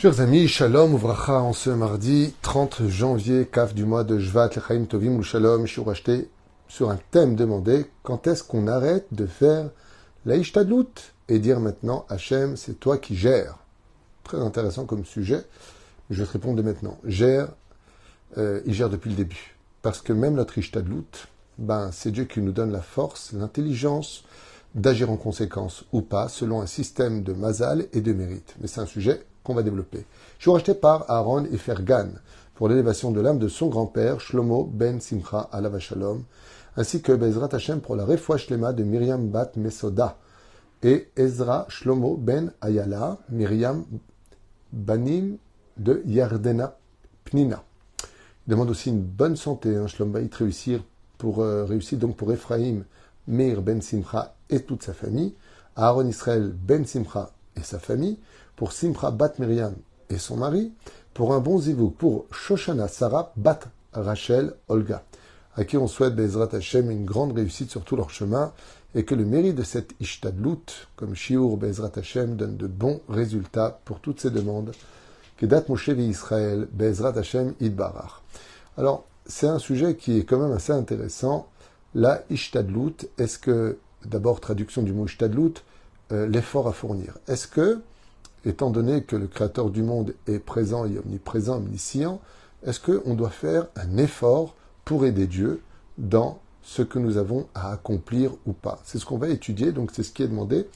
Chers amis, Shalom Ouvracha en ce mardi 30 janvier, CAF du mois de Jvat, Lechaim Tovim ou Shalom, je suis racheté sur un thème demandé quand est-ce qu'on arrête de faire la Ishtadlut et dire maintenant Hachem, c'est toi qui gères? Très intéressant comme sujet, je vais te répondre maintenant. Gère, euh, il gère depuis le début. Parce que même notre Ishtadlut, ben, c'est Dieu qui nous donne la force, l'intelligence d'agir en conséquence ou pas, selon un système de mazal et de mérite. Mais c'est un sujet qu'on va développer. Je suis racheté par Aaron et Fergan pour l'élévation de l'âme de son grand-père, Shlomo ben Simcha alav Shalom, ainsi que Bezrat Hashem pour la Refoua Shlema de Myriam bat Mesoda et Ezra Shlomo ben Ayala, Myriam Banim de Yardena Pnina. Il demande aussi une bonne santé, hein, Shlomo réussir pour euh, réussir donc pour Ephraim, Meir ben Simcha et toute sa famille, Aaron Israël ben Simcha et sa famille, pour Simcha Bat Miriam et son mari, pour un bon zivouk pour Shoshana Sarah Bat Rachel Olga, à qui on souhaite Bezrat Hashem une grande réussite sur tout leur chemin et que le mérite de cette Ishtadlut, comme Shiur Bezrat Hashem, donne de bons résultats pour toutes ces demandes. Israël, Hashem. Alors, c'est un sujet qui est quand même assez intéressant. La Ishtadlut, est-ce que, d'abord, traduction du mot Ishtadlut, euh, l'effort à fournir. Est-ce que étant donné que le Créateur du monde est présent et omniprésent, omniscient, est-ce qu'on doit faire un effort pour aider Dieu dans ce que nous avons à accomplir ou pas? C'est ce qu'on va étudier, donc c'est ce qui est demandé.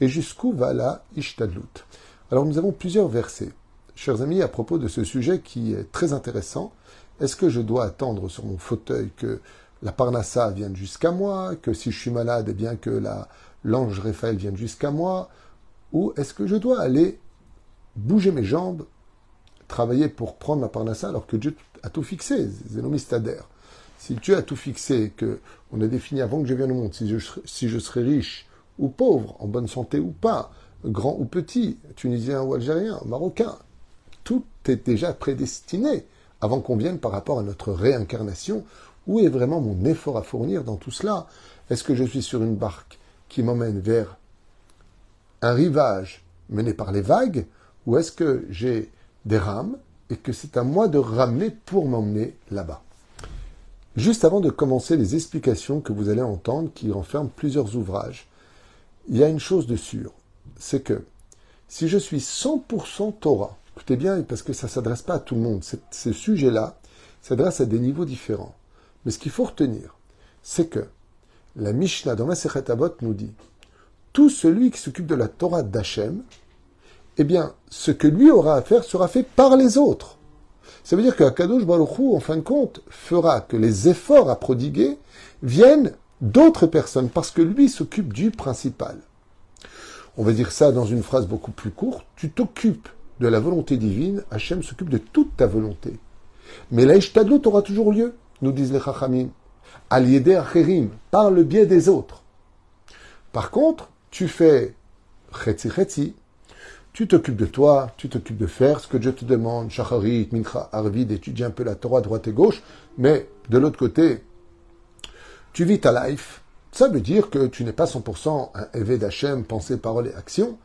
Et jusqu'où va la Ishtadlut Alors nous avons plusieurs versets. Chers amis, à propos de ce sujet qui est très intéressant, est-ce que je dois attendre sur mon fauteuil que la Parnassa vienne jusqu'à moi, que si je suis malade, eh bien que l'ange Raphaël vienne jusqu'à moi, ou est-ce que je dois aller bouger mes jambes, travailler pour prendre ma parnassa alors que Dieu a tout fixé, Zénomistadère Si Dieu a tout fixé, que on a défini avant que je vienne au monde, si je, si je serai riche ou pauvre, en bonne santé ou pas, grand ou petit, tunisien ou algérien, marocain, tout est déjà prédestiné avant qu'on vienne par rapport à notre réincarnation. Où est vraiment mon effort à fournir dans tout cela? Est-ce que je suis sur une barque qui m'emmène vers un rivage mené par les vagues ou est-ce que j'ai des rames et que c'est à moi de ramener pour m'emmener là-bas? Juste avant de commencer les explications que vous allez entendre qui renferment plusieurs ouvrages, il y a une chose de sûre, c'est que si je suis 100% Torah, écoutez bien parce que ça ne s'adresse pas à tout le monde, ce sujet-là s'adresse à des niveaux différents. Mais ce qu'il faut retenir, c'est que la Mishnah dans la Avot nous dit tout celui qui s'occupe de la Torah d'Hachem, eh bien, ce que lui aura à faire sera fait par les autres. Ça veut dire qu'Akadosh Baruch Hu, en fin de compte, fera que les efforts à prodiguer viennent d'autres personnes, parce que lui s'occupe du principal. On va dire ça dans une phrase beaucoup plus courte. Tu t'occupes de la volonté divine, Hachem s'occupe de toute ta volonté. Mais la Ishtadlut aura toujours lieu, nous disent les Chachamim. Al Acherim, par le biais des autres. Par contre, tu fais chetzi chetzi, tu t'occupes de toi, tu t'occupes de faire ce que Dieu te demande, shacharit, mincha, arvid, étudier un peu la Torah droite et gauche, mais de l'autre côté, tu vis ta life. Ça veut dire que tu n'es pas 100% un éveil d'Hachem, pensée, parole et action,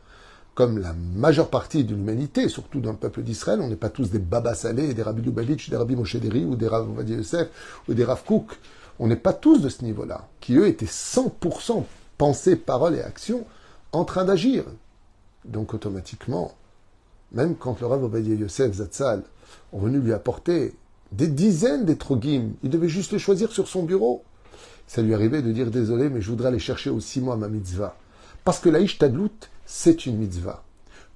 comme la majeure partie de l'humanité, surtout dans le peuple d'Israël, on n'est pas tous des Baba Saleh, des Rabbi Lubavitch, des Rabbi Moshe Deri, ou des Rav Yosef, ou des Rav Kouk. On n'est pas tous de ce niveau-là, qui eux étaient 100% pensée, parole et action en train d'agir. Donc automatiquement, même quand le Rav Obadiah Yosef Zatzal ont venu lui apporter des dizaines d'étrogim, il devait juste les choisir sur son bureau. Ça lui arrivait de dire désolé, mais je voudrais aller chercher aussi moi ma mitzvah. Parce que la Ishtadlut, c'est une mitzvah.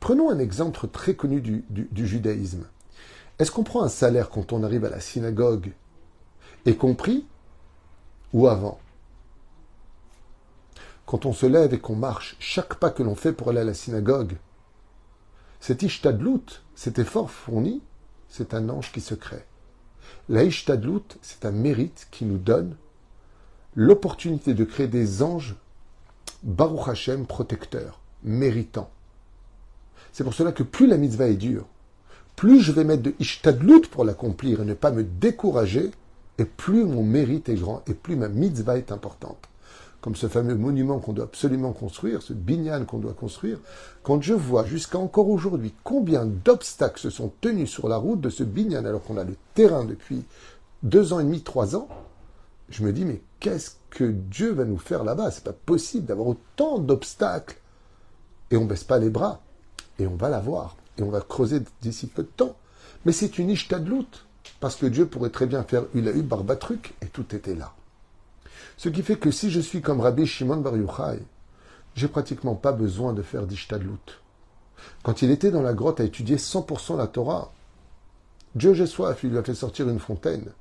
Prenons un exemple très connu du, du judaïsme. Est-ce qu'on prend un salaire quand on arrive à la synagogue, et compris, ou avant? Quand on se lève et qu'on marche, chaque pas que l'on fait pour aller à la synagogue, cet ishtadlut, cet effort fourni, c'est un ange qui se crée. La ishtadlut, c'est un mérite qui nous donne l'opportunité de créer des anges Baruch Hashem protecteurs, méritants. C'est pour cela que plus la mitzvah est dure, plus je vais mettre de ishtadlut pour l'accomplir et ne pas me décourager, et plus mon mérite est grand, et plus ma mitzvah est importante. Comme ce fameux monument qu'on doit absolument construire, ce binyan qu'on doit construire, quand je vois jusqu'à encore aujourd'hui combien d'obstacles se sont tenus sur la route de ce binyan alors qu'on a le terrain depuis deux ans et demi, trois ans, je me dis mais qu'est-ce que Dieu va nous faire là-bas? C'est pas possible d'avoir autant d'obstacles. Et on baisse pas les bras. Et on va l'avoir. Et on va creuser d'ici peu de temps. Mais c'est une ishtadlout. Parce que Dieu pourrait très bien faire Ulahu Barbatruc et tout était là. Ce qui fait que si je suis comme Rabbi Shimon Bar Yochai, j'ai pratiquement pas besoin de faire d'ishtadlout. Quand il était dans la grotte à étudier 100% la Torah, Dieu j'ai soif, il lui a fait sortir une fontaine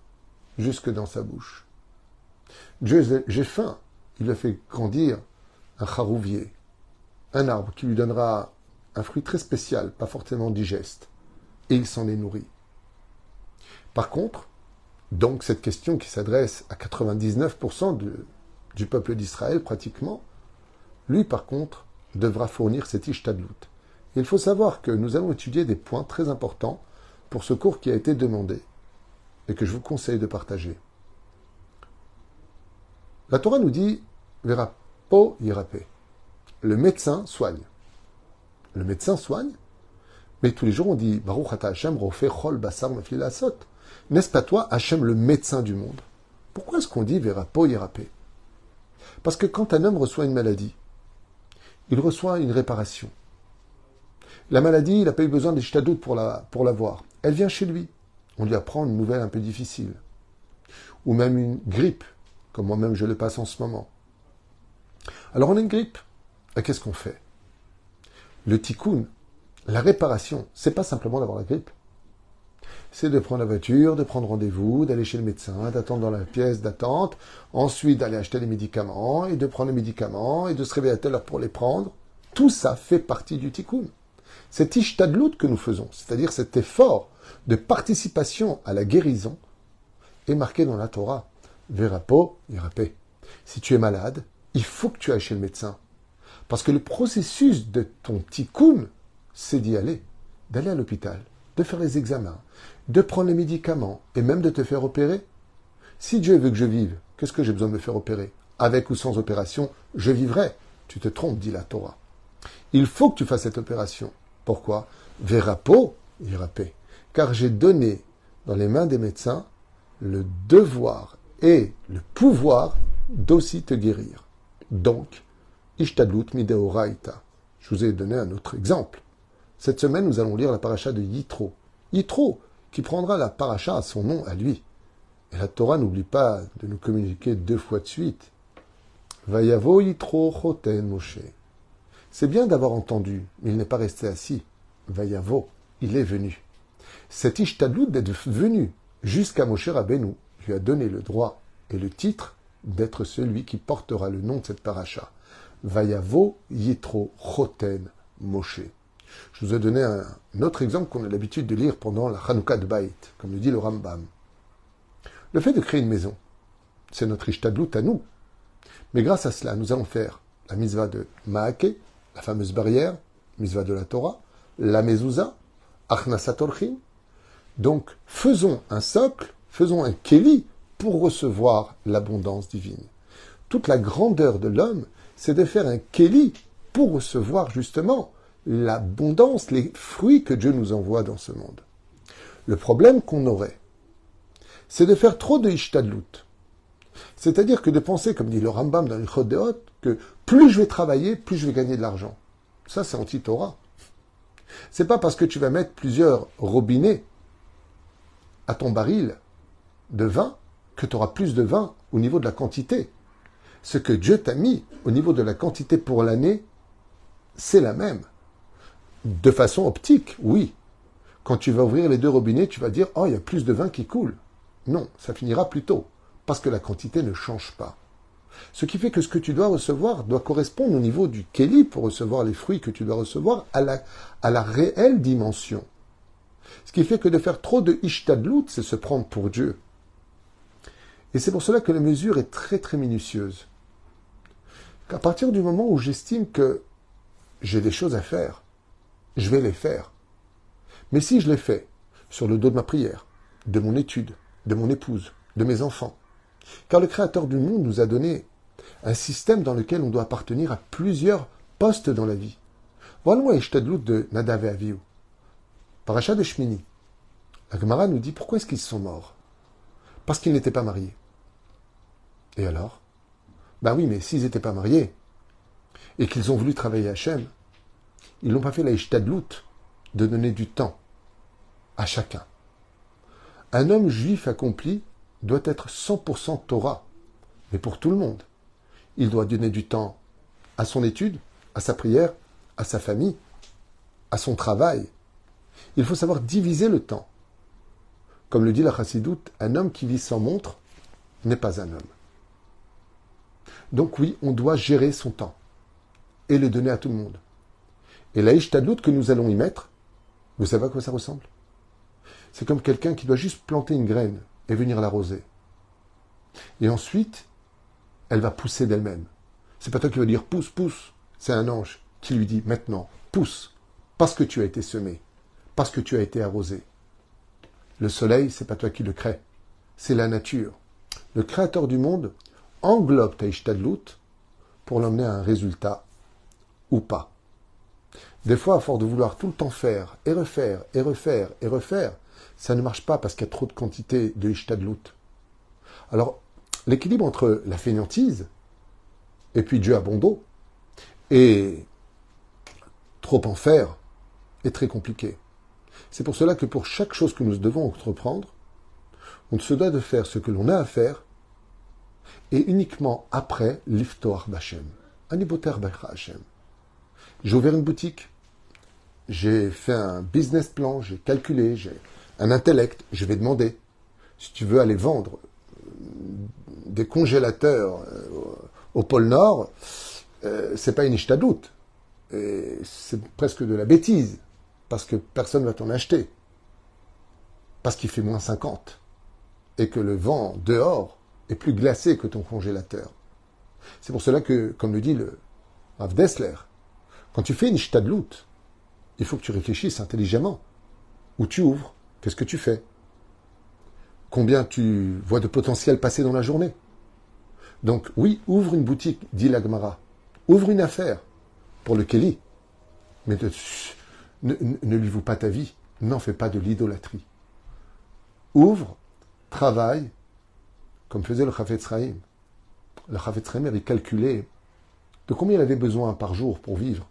jusque dans sa bouche. Dieu j'ai faim, il lui a fait grandir un charouvier, un arbre qui lui donnera un fruit très spécial, pas forcément digeste, et il s'en est nourri. Par contre, donc cette question qui s'adresse à 99% du peuple d'Israël pratiquement, lui par contre devra fournir cet ishtadlout. Il faut savoir que nous allons étudier des points très importants pour ce cours qui a été demandé et que je vous conseille de partager. La Torah nous dit verra po yirapé. Le médecin soigne. Le médecin soigne, mais tous les jours on dit Baruch Hashem chol basar N'est-ce pas toi, Hachem, le médecin du monde? Pourquoi est-ce qu'on dit verra po yirapé Parce que quand un homme reçoit une maladie, il reçoit une réparation. La maladie, il n'a pas eu besoin des pour la, pour la voir. Elle vient chez lui. On lui apprend une nouvelle un peu difficile. Ou même une grippe comme moi-même je le passe en ce moment. Alors on a une grippe. Et qu'est-ce qu'on fait? Le tikkun, la réparation, c'est pas simplement d'avoir la grippe. C'est de prendre la voiture, de prendre rendez-vous, d'aller chez le médecin, d'attendre dans la pièce d'attente, ensuite d'aller acheter les médicaments, et de prendre les médicaments, et de se réveiller à telle heure pour les prendre. Tout ça fait partie du tikkun. Cet ishtadlout que nous faisons, c'est-à-dire cet effort de participation à la guérison, est marqué dans la Torah. Verapo, paix. Si tu es malade, il faut que tu ailles chez le médecin. Parce que le processus de ton tikkun, c'est d'y aller, d'aller à l'hôpital, faire les examens, de prendre les médicaments et même de te faire opérer. Si Dieu veut que je vive, qu'est-ce que j'ai besoin de me faire opérer? Avec ou sans opération, je vivrai. Tu te trompes, dit la Torah. Il faut que tu fasses cette opération. Pourquoi? Verapo, paix. Car j'ai donné dans les mains des médecins le devoir et le pouvoir d'aussi te guérir. Donc, Ishtadlut Mideoraita. Je vous ai donné un autre exemple. Cette semaine, nous allons lire la paracha de Yitro. Yitro, qui prendra la paracha à son nom à lui. Et la Torah n'oublie pas de nous communiquer deux fois de suite. Vayavo Yitro Choten Moshe. C'est bien d'avoir entendu, mais il n'est pas resté assis. Vayavo, il est venu. Cet Ishtadlut d'être venu jusqu'à Moshe Rabbeinu, lui a donné le droit et le titre d'être celui qui portera le nom de cette paracha. Vayavo Yitro Choten Moshe. Je vous ai donné un, autre exemple qu'on a l'habitude de lire pendant la Hanouka de Baït, comme le dit le Rambam. Le fait de créer une maison, c'est notre ishtadlout à nous. Mais grâce à cela, nous allons faire la mitzvah de Maake, la fameuse barrière, mitzvah de la Torah, la mezouza, Achnasat Donc, faisons un socle faisons un keli pour recevoir l'abondance divine. Toute la grandeur de l'homme, c'est de faire un keli pour recevoir justement l'abondance, les fruits que Dieu nous envoie dans ce monde. Le problème qu'on aurait, c'est de faire trop de ishtadlut. C'est-à-dire que de penser, comme dit le Rambam dans les Chodéot, que plus je vais travailler, plus je vais gagner de l'argent. Ça, c'est anti-Torah. C'est pas parce que tu vas mettre plusieurs robinets à ton baril de vin que tu auras plus de vin au niveau de la quantité. Ce que Dieu t'a mis au niveau de la quantité pour l'année, c'est la même. De façon optique, oui. Quand tu vas ouvrir les deux robinets, tu vas dire Oh, il y a plus de vin qui coule. Non, ça finira plus tôt, parce que la quantité ne change pas. Ce qui fait que ce que tu dois recevoir doit correspondre au niveau du Kelly pour recevoir les fruits que tu dois recevoir à la, à la réelle dimension. Ce qui fait que de faire trop de ishtadlout, c'est se prendre pour Dieu. Et c'est pour cela que la mesure est très très minutieuse. Qu'à partir du moment où j'estime que j'ai des choses à faire, je vais les faire. Mais si je les fais sur le dos de ma prière, de mon étude, de mon épouse, de mes enfants, car le Créateur du monde nous a donné un système dans lequel on doit appartenir à plusieurs postes dans la vie. Voilà Ishtadlut de Nadav et Avihu. Paracha de Shmini. La Gemara nous dit pourquoi est-ce qu'ils sont morts? Parce qu'ils n'étaient pas mariés. Et alors? Ben oui, mais s'ils n'étaient pas mariés et qu'ils ont voulu travailler à Hachem, ils n'ont pas fait la Ishtadlut de donner du temps à chacun. Un homme juif accompli doit être 100% Torah, mais pour tout le monde. Il doit donner du temps à son étude, à sa prière, à sa famille, à son travail. Il faut savoir diviser le temps. Comme le dit la chassidoute, un homme qui vit sans montre n'est pas un homme. Donc oui, on doit gérer son temps et le donner à tout le monde. Et la ishtadlout que nous allons y mettre, vous savez à quoi ça ressemble? C'est comme quelqu'un qui doit juste planter une graine et venir l'arroser. Et ensuite, elle va pousser d'elle-même. C'est pas toi qui vas dire pousse, pousse. C'est un ange qui lui dit maintenant, pousse, parce que tu as été semé, parce que tu as été arrosé. Le soleil, c'est pas toi qui le crée, c'est la nature. Le créateur du monde englobe ta ishtadlout pour l'emmener à un résultat ou pas. Des fois, à force de vouloir tout le temps faire, et refaire, et refaire, et refaire, ça ne marche pas parce qu'il y a trop de quantité de ishtadlout. Alors, l'équilibre entre la fainéantise, et puis Dieu a bon dos, et trop en faire, est très compliqué. C'est pour cela que pour chaque chose que nous devons entreprendre, on se doit de faire ce que l'on a à faire, et uniquement après l'iftoar b'Hashem. Aniboter Hashem. J'ai ouvert une boutique, j'ai fait un business plan, j'ai calculé, j'ai un intellect, je vais demander. Si tu veux aller vendre des congélateurs euh, au pôle Nord, euh, c'est pas une doute. C'est presque de la bêtise, parce que personne ne va t'en acheter. Parce qu'il fait moins 50. Et que le vent dehors est plus glacé que ton congélateur. C'est pour cela que, comme le dit le Rav Dessler, quand tu fais une shtadlout, il faut que tu réfléchisses intelligemment. Où tu ouvres, qu'est-ce que tu fais? Combien tu vois de potentiel passer dans la journée? Donc oui, ouvre une boutique, dit l'Agmara. Ouvre une affaire pour le Kelly. Mais ne, lui voue pas ta vie. N'en fais pas de l'idolâtrie. Ouvre, travaille, comme faisait le Chafetz Chaim. Le Chafetz Chaim avait calculé de combien il avait besoin par jour pour vivre.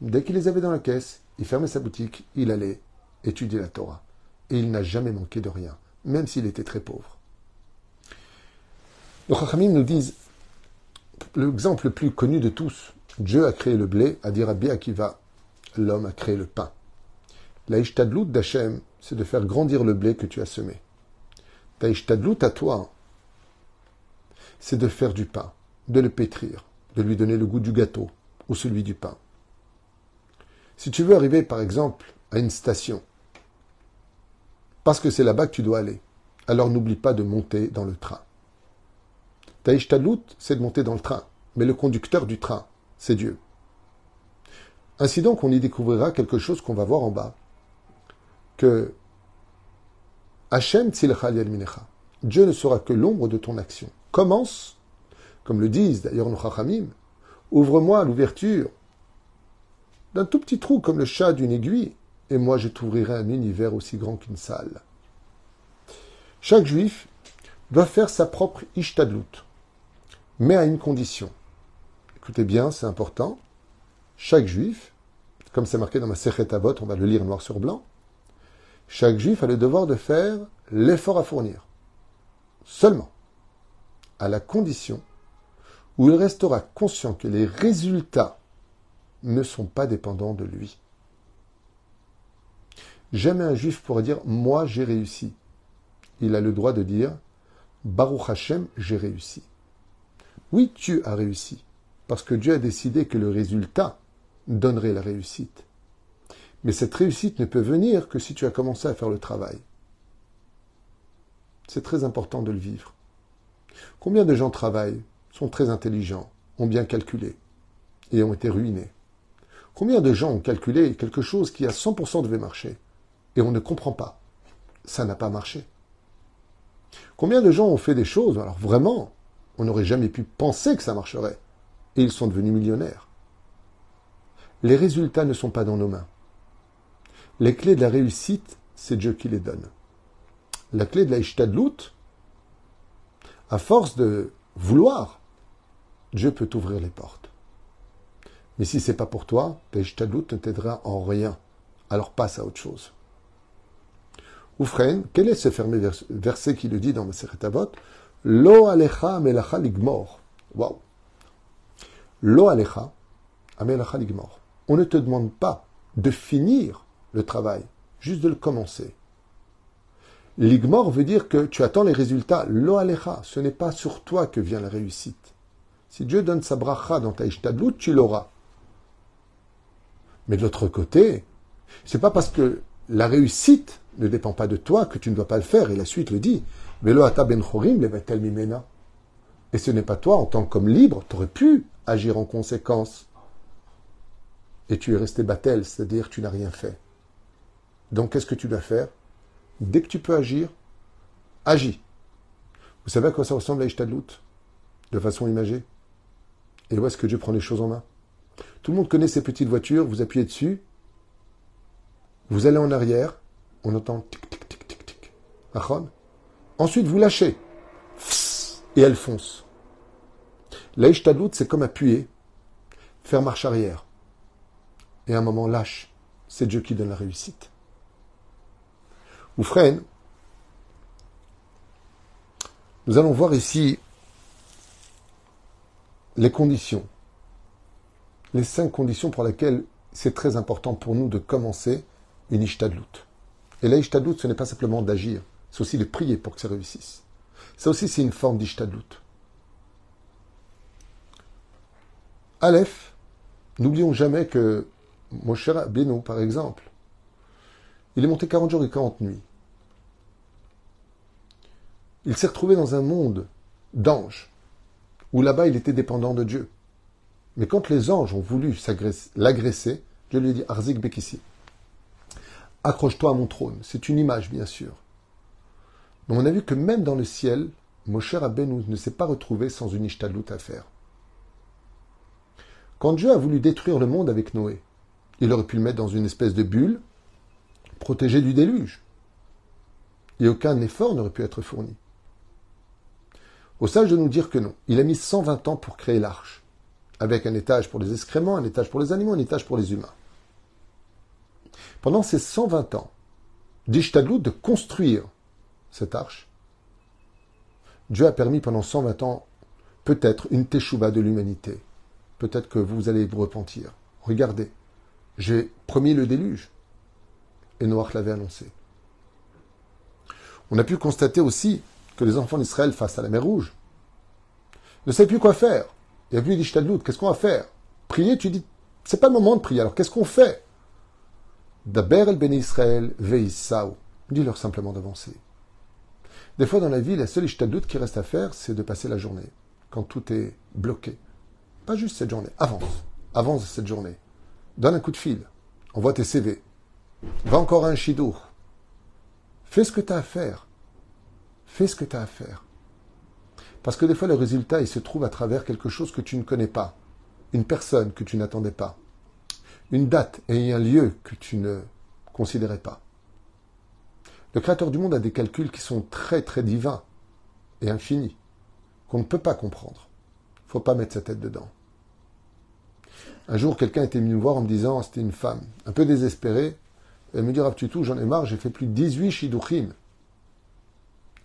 Dès qu'il les avait dans la caisse, il fermait sa boutique, il allait étudier la Torah. Et il n'a jamais manqué de rien, même s'il était très pauvre. Les Chachamim nous disent l'exemple le plus connu de tous. Dieu a créé le blé, a dit Rabbi Akiva. L'homme a créé le pain. La ishtadlout d'Hachem, c'est de faire grandir le blé que tu as semé. Ta ishtadlout à toi, c'est de faire du pain, de le pétrir, de lui donner le goût du gâteau ou celui du pain. Si tu veux arriver, par exemple, à une station, parce que c'est là-bas que tu dois aller, alors n'oublie pas de monter dans le train. Taïch Talout, c'est de monter dans le train, mais le conducteur du train, c'est Dieu. Ainsi donc, on y découvrira quelque chose qu'on va voir en bas, que Hachem Minecha, Dieu ne sera que l'ombre de ton action. Commence, comme le disent d'ailleurs nos Chachamim, ouvre-moi l'ouverture d'un tout petit trou comme le chat d'une aiguille, et moi je t'ouvrirai un univers aussi grand qu'une salle. Chaque juif doit faire sa propre ishtadlut, mais à une condition. Écoutez bien, c'est important. Chaque juif, comme c'est marqué dans ma Sechet Avot, on va le lire noir sur blanc, chaque juif a le devoir de faire l'effort à fournir. Seulement, à la condition où il restera conscient que les résultats ne sont pas dépendants de lui. Jamais un juif pourrait dire Moi j'ai réussi. Il a le droit de dire Baruch Hashem, j'ai réussi. Oui, tu as réussi, parce que Dieu a décidé que le résultat donnerait la réussite. Mais cette réussite ne peut venir que si tu as commencé à faire le travail. C'est très important de le vivre. Combien de gens travaillent, sont très intelligents, ont bien calculé et ont été ruinés? Combien de gens ont calculé quelque chose qui à 100% devait marcher et on ne comprend pas? Ça n'a pas marché. Combien de gens ont fait des choses, alors vraiment, on n'aurait jamais pu penser que ça marcherait. Et ils sont devenus millionnaires? Les résultats ne sont pas dans nos mains. Les clés de la réussite, c'est Dieu qui les donne. La clé de la Ishtadlout, à force de vouloir, Dieu peut t'ouvrir les portes. Mais si c'est pas pour toi, ta Ishtadlout ne t'aidera en rien. Alors passe à autre chose. Oufren, quel est ce fermé verset qui le dit dans Maseret Lo alecha melacha ligmor. Waouh. Lo alecha amelacha ligmor. On ne te demande pas de finir le travail, juste de le commencer. Ligmor veut dire que tu attends les résultats. Lo alecha, ce n'est pas sur toi que vient la réussite. Si Dieu donne sa bracha dans ta ishtadlout, tu l'auras. Mais de l'autre côté, c'est pas parce que la réussite ne dépend pas de toi que tu ne dois pas le faire. Et la suite le dit. Ben. Et ce n'est pas toi, en tant qu'homme libre, tu aurais pu agir en conséquence. Et tu es resté battel, c'est-à-dire tu n'as rien fait. Donc qu'est-ce que tu dois faire? Dès que tu peux agir, agis. Vous savez à quoi ça ressemble à Ishtadlout De façon imagée Et où est-ce que Dieu prend les choses en main? Tout le monde connaît ces petites voitures, vous appuyez dessus, vous allez en arrière, on entend tic tic tic tic tic. Ensuite, vous lâchez. Et elle fonce. L'Aïchtadlout, c'est comme appuyer, faire marche arrière. Et à un moment, lâche. C'est Dieu qui donne la réussite. Ou freine. Nous allons voir ici les conditions. Les cinq conditions pour lesquelles c'est très important pour nous de commencer une Ishtadlout. Et la ce n'est pas simplement d'agir, c'est aussi de prier pour que ça réussisse. Ça aussi, c'est une forme d'Ishtadlout. Aleph, n'oublions jamais que mon cher Beno, par exemple, il est monté 40 jours et 40 nuits. Il s'est retrouvé dans un monde d'anges, où là-bas il était dépendant de Dieu. Mais quand les anges ont voulu l'agresser, Dieu lui dit Arzik Bekissi accroche-toi à mon trône. C'est une image, bien sûr. Mais on a vu que même dans le ciel, Moshe Rabbeinu ne s'est pas retrouvé sans une ishtadlout à faire. Quand Dieu a voulu détruire le monde avec Noé, il aurait pu le mettre dans une espèce de bulle, protégé du déluge. Et aucun effort n'aurait pu être fourni. Au sage de nous dire que non. Il a mis 120 ans pour créer l'arche, avec un étage pour les excréments, un étage pour les animaux, un étage pour les humains pendant ces 120 ans d'Ishtadlout de construire cette arche, Dieu a permis pendant 120 ans peut-être une teshuva de l'humanité. Peut-être que vous allez vous repentir. Regardez, j'ai promis le déluge. Et Noach l'avait annoncé. On a pu constater aussi que les enfants d'Israël face à la mer Rouge ne savaient plus quoi faire. Il n'y a plus d'Ishtadlout. Qu'est-ce qu'on va faire? Prier, tu dis, c'est pas le moment de prier. Alors qu'est-ce qu'on fait? Daber el Ben Israël veissaou. Dis-leur simplement d'avancer. Des fois dans la vie, la seule ishtadout qui reste à faire, c'est de passer la journée, quand tout est bloqué. Pas juste cette journée, avance. Avance cette journée. Donne un coup de fil. Envoie tes CV. Va encore à un chidour. Fais ce que tu as à faire. Fais ce que tu as à faire. Parce que des fois, le résultat, il se trouve à travers quelque chose que tu ne connais pas. Une personne que tu n'attendais pas une date et un lieu que tu ne considérais pas. Le Créateur du monde a des calculs qui sont très très divins et infinis, qu'on ne peut pas comprendre. Faut pas mettre sa tête dedans. Un jour, quelqu'un était venu me voir en me disant, c'était une femme, un peu désespérée, elle me dit, tu tout, j'en ai marre, j'ai fait plus de 18 shidouchim.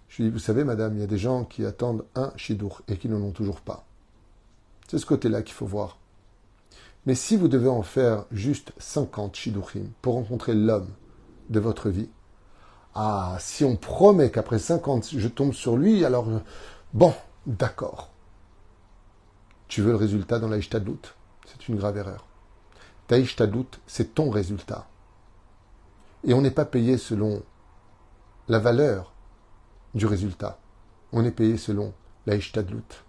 Je lui dis, vous savez, madame, il y a des gens qui attendent un shidour et qui n'en ont toujours pas. C'est ce côté-là qu'il faut voir. Mais si vous devez en faire juste 50 shiduchim pour rencontrer l'homme de votre vie, ah, si on promet qu'après 50 je tombe sur lui, alors bon, d'accord. Tu veux le résultat dans la Ishtadlout C'est une grave erreur. Ta c'est ton résultat. Et on n'est pas payé selon la valeur du résultat. On est payé selon la Ishtadlout.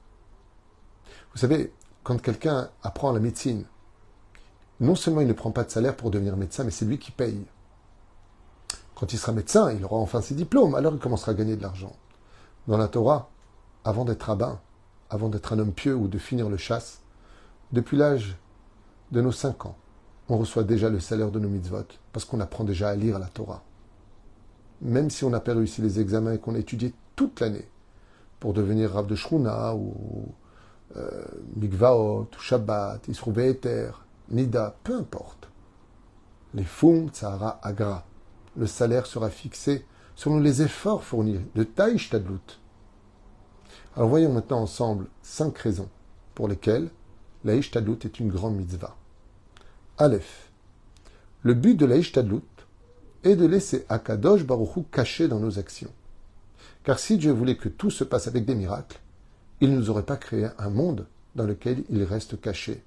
Vous savez, quand quelqu'un apprend la médecine, non seulement il ne prend pas de salaire pour devenir médecin, mais c'est lui qui paye. Quand il sera médecin, il aura enfin ses diplômes, alors il commencera à gagner de l'argent. Dans la Torah, avant d'être rabbin, avant d'être un homme pieux ou de finir le chasse, depuis l'âge de nos cinq ans, on reçoit déjà le salaire de nos mitzvot, parce qu'on apprend déjà à lire la Torah. Même si on n'a pas réussi les examens et qu'on a étudié toute l'année pour devenir Rav de Shruna ou euh, Mikvaot, ou Shabbat, Isrouveter, Nida, peu importe. Les Fum, Tzahara, Agra. Le salaire sera fixé selon les efforts fournis de Taïch Tadlut. Alors voyons maintenant ensemble cinq raisons pour lesquelles la Ishtadlut est une grande mitzvah. Aleph. Le but de la Ishtadlut est de laisser Akadosh Baruchou caché dans nos actions. Car si Dieu voulait que tout se passe avec des miracles, il ne nous aurait pas créé un monde dans lequel il reste caché.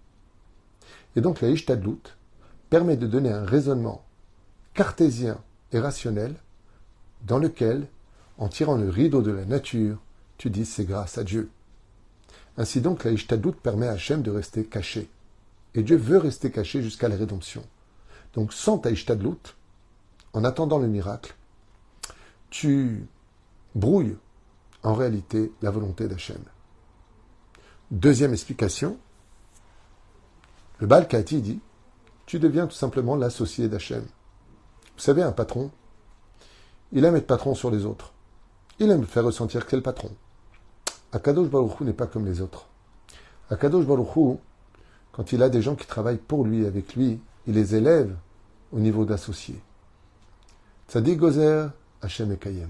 Et donc la Ishtadlut permet de donner un raisonnement cartésien et rationnel dans lequel, en tirant le rideau de la nature, tu dis c'est grâce à Dieu. Ainsi donc, la Ishtadlut permet à Hachem de rester caché. Et Dieu veut rester caché jusqu'à la rédemption. Donc, sans ta en attendant le miracle, tu brouilles en réalité la volonté d'Hachem. Deuxième explication, le Baal Kati dit Tu deviens tout simplement l'associé d'Hachem. Vous savez, un patron, il aime être patron sur les autres. Il aime faire ressentir que c'est le patron. Akadosh Baruch n'est pas comme les autres. Akadosh Baruch quand il a des gens qui travaillent pour lui, avec lui, il les élève au niveau d'associés. Tzadik Gozer, Hachem et Kayem.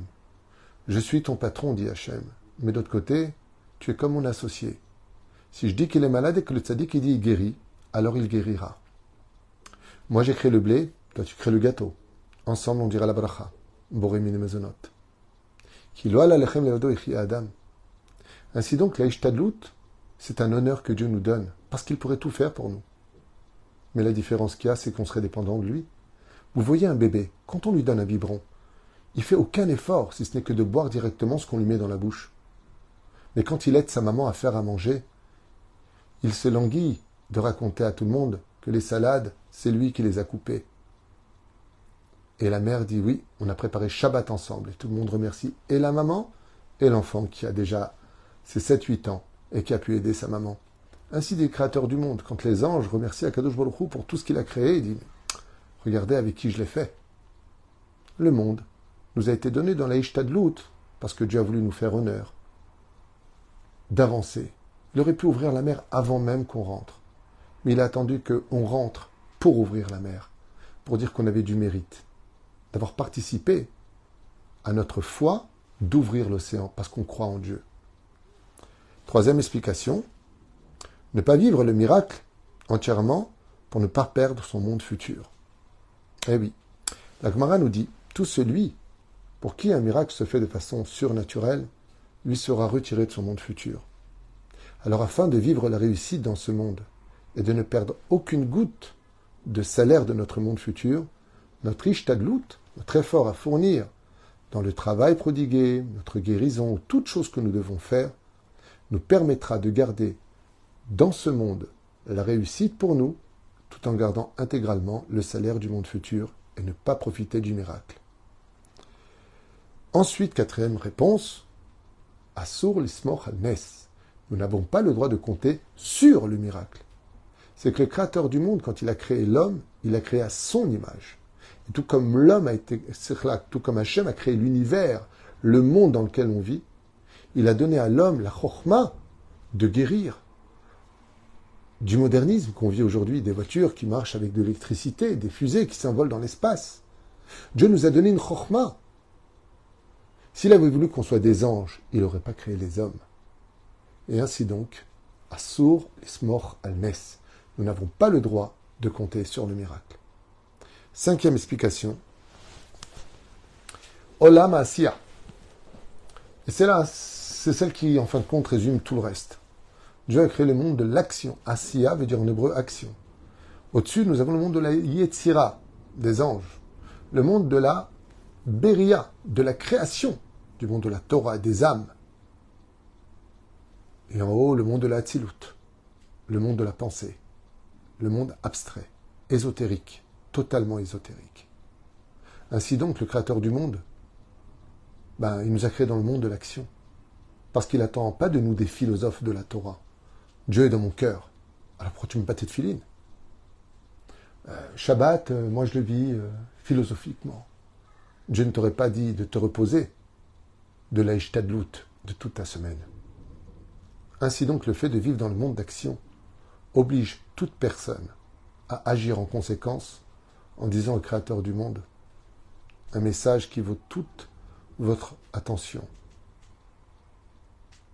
Je suis ton patron, dit Hachem. Mais d'autre côté, tu es comme mon associé. Si je dis qu'il est malade et que le tzadik il dit il guérit, alors il guérira. Moi j'ai créé le blé, toi tu crées le gâteau. Ensemble on dira la bracha. Borémine mezonot. Adam. Ainsi donc, la Ishtadlut, c'est un honneur que Dieu nous donne, parce qu'il pourrait tout faire pour nous. Mais la différence qu'il y a, c'est qu'on serait dépendant de lui. Vous voyez un bébé, quand on lui donne un biberon, il fait aucun effort, si ce n'est que de boire directement ce qu'on lui met dans la bouche. Mais quand il aide sa maman à faire à manger, il se languit de raconter à tout le monde que les salades, c'est lui qui les a coupées. Et la mère dit oui, on a préparé Shabbat ensemble. Et tout le monde remercie et la maman et l'enfant qui a déjà c'est 7-8 ans, et qui a pu aider sa maman. Ainsi des créateurs du monde. Quand les anges remercient Akadosh Baruch pour tout ce qu'il a créé, il dit Regardez avec qui je l'ai fait. Le monde nous a été donné dans la Ishtadlut, parce que Dieu a voulu nous faire honneur, d'avancer. Il aurait pu ouvrir la mer avant même qu'on rentre. Mais il a attendu qu'on rentre pour ouvrir la mer, pour dire qu'on avait du mérite, d'avoir participé à notre foi d'ouvrir l'océan, parce qu'on croit en Dieu. Troisième explication, ne pas vivre le miracle entièrement pour ne pas perdre son monde futur. Eh oui, la Gemara nous dit, tout celui pour qui un miracle se fait de façon surnaturelle, lui sera retiré de son monde futur. Alors afin de vivre la réussite dans ce monde et de ne perdre aucune goutte de salaire de notre monde futur, notre ishtadlut, notre effort à fournir dans le travail prodigué, notre guérison ou toute chose que nous devons faire, nous permettra de garder dans ce monde la réussite pour nous, tout en gardant intégralement le salaire du monde futur et ne pas profiter du miracle. Ensuite, quatrième réponse, Asur l'ismor al Nous n'avons pas le droit de compter sur le miracle. C'est que le créateur du monde, quand il a créé l'homme, il a créé à son image. Tout comme l'homme a été, tout comme Hachem a créé l'univers, le monde dans lequel on vit, il a donné à l'homme la chorma de guérir. Du modernisme qu'on vit aujourd'hui, des voitures qui marchent avec de l'électricité, des fusées qui s'envolent dans l'espace. Dieu nous a donné une chorma. S'il avait voulu qu'on soit des anges, il n'aurait pas créé les hommes. Et ainsi donc, Assur Ismor Almes. Nous n'avons pas le droit de compter sur le miracle. Cinquième explication. Olam Asiya. Et c'est là, c'est celle qui, en fin de compte, résume tout le reste. Dieu a créé le monde de l'action. Asiya veut dire en hébreu action. Au-dessus, nous avons le monde de la Yetzira, des anges. Le monde de la Beria, de la création, du monde de la Torah, des âmes. Et en haut, le monde de la Tzilut, le monde de la pensée, le monde abstrait, ésotérique, totalement ésotérique. Ainsi donc, le créateur du monde, ben, il nous a créé dans le monde de l'action. Parce qu'il attend pas de nous des philosophes de la Torah. Dieu est dans mon cœur. Alors pourquoi tu me pas de filine? Euh, Shabbat, euh, moi je le vis euh, philosophiquement. Dieu ne t'aurait pas dit de te reposer de la Ishtadlut de toute ta semaine. Ainsi donc, le fait de vivre dans le monde d'action oblige toute personne à agir en conséquence en disant au Créateur du monde un message qui vaut toute votre attention.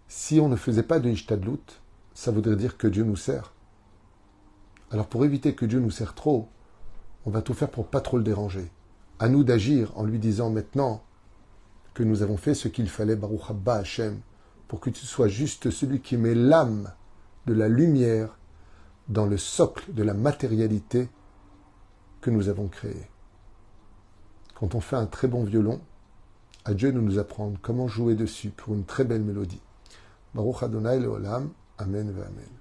Si on ne faisait pas de Ishtadlut, ça voudrait dire que Dieu nous sert. Alors pour éviter que Dieu nous sert trop, on va tout faire pour pas trop le déranger. À nous d'agir en lui disant maintenant que nous avons fait ce qu'il fallait, Baruch Abba Hashem, pour que tu sois juste celui qui met l'âme de la lumière dans le socle de la matérialité que nous avons créé. Quand on fait un très bon violon, à Dieu de nous apprendre comment jouer dessus pour une très belle mélodie. Baruch Adonai Leolam, אמן ואמן.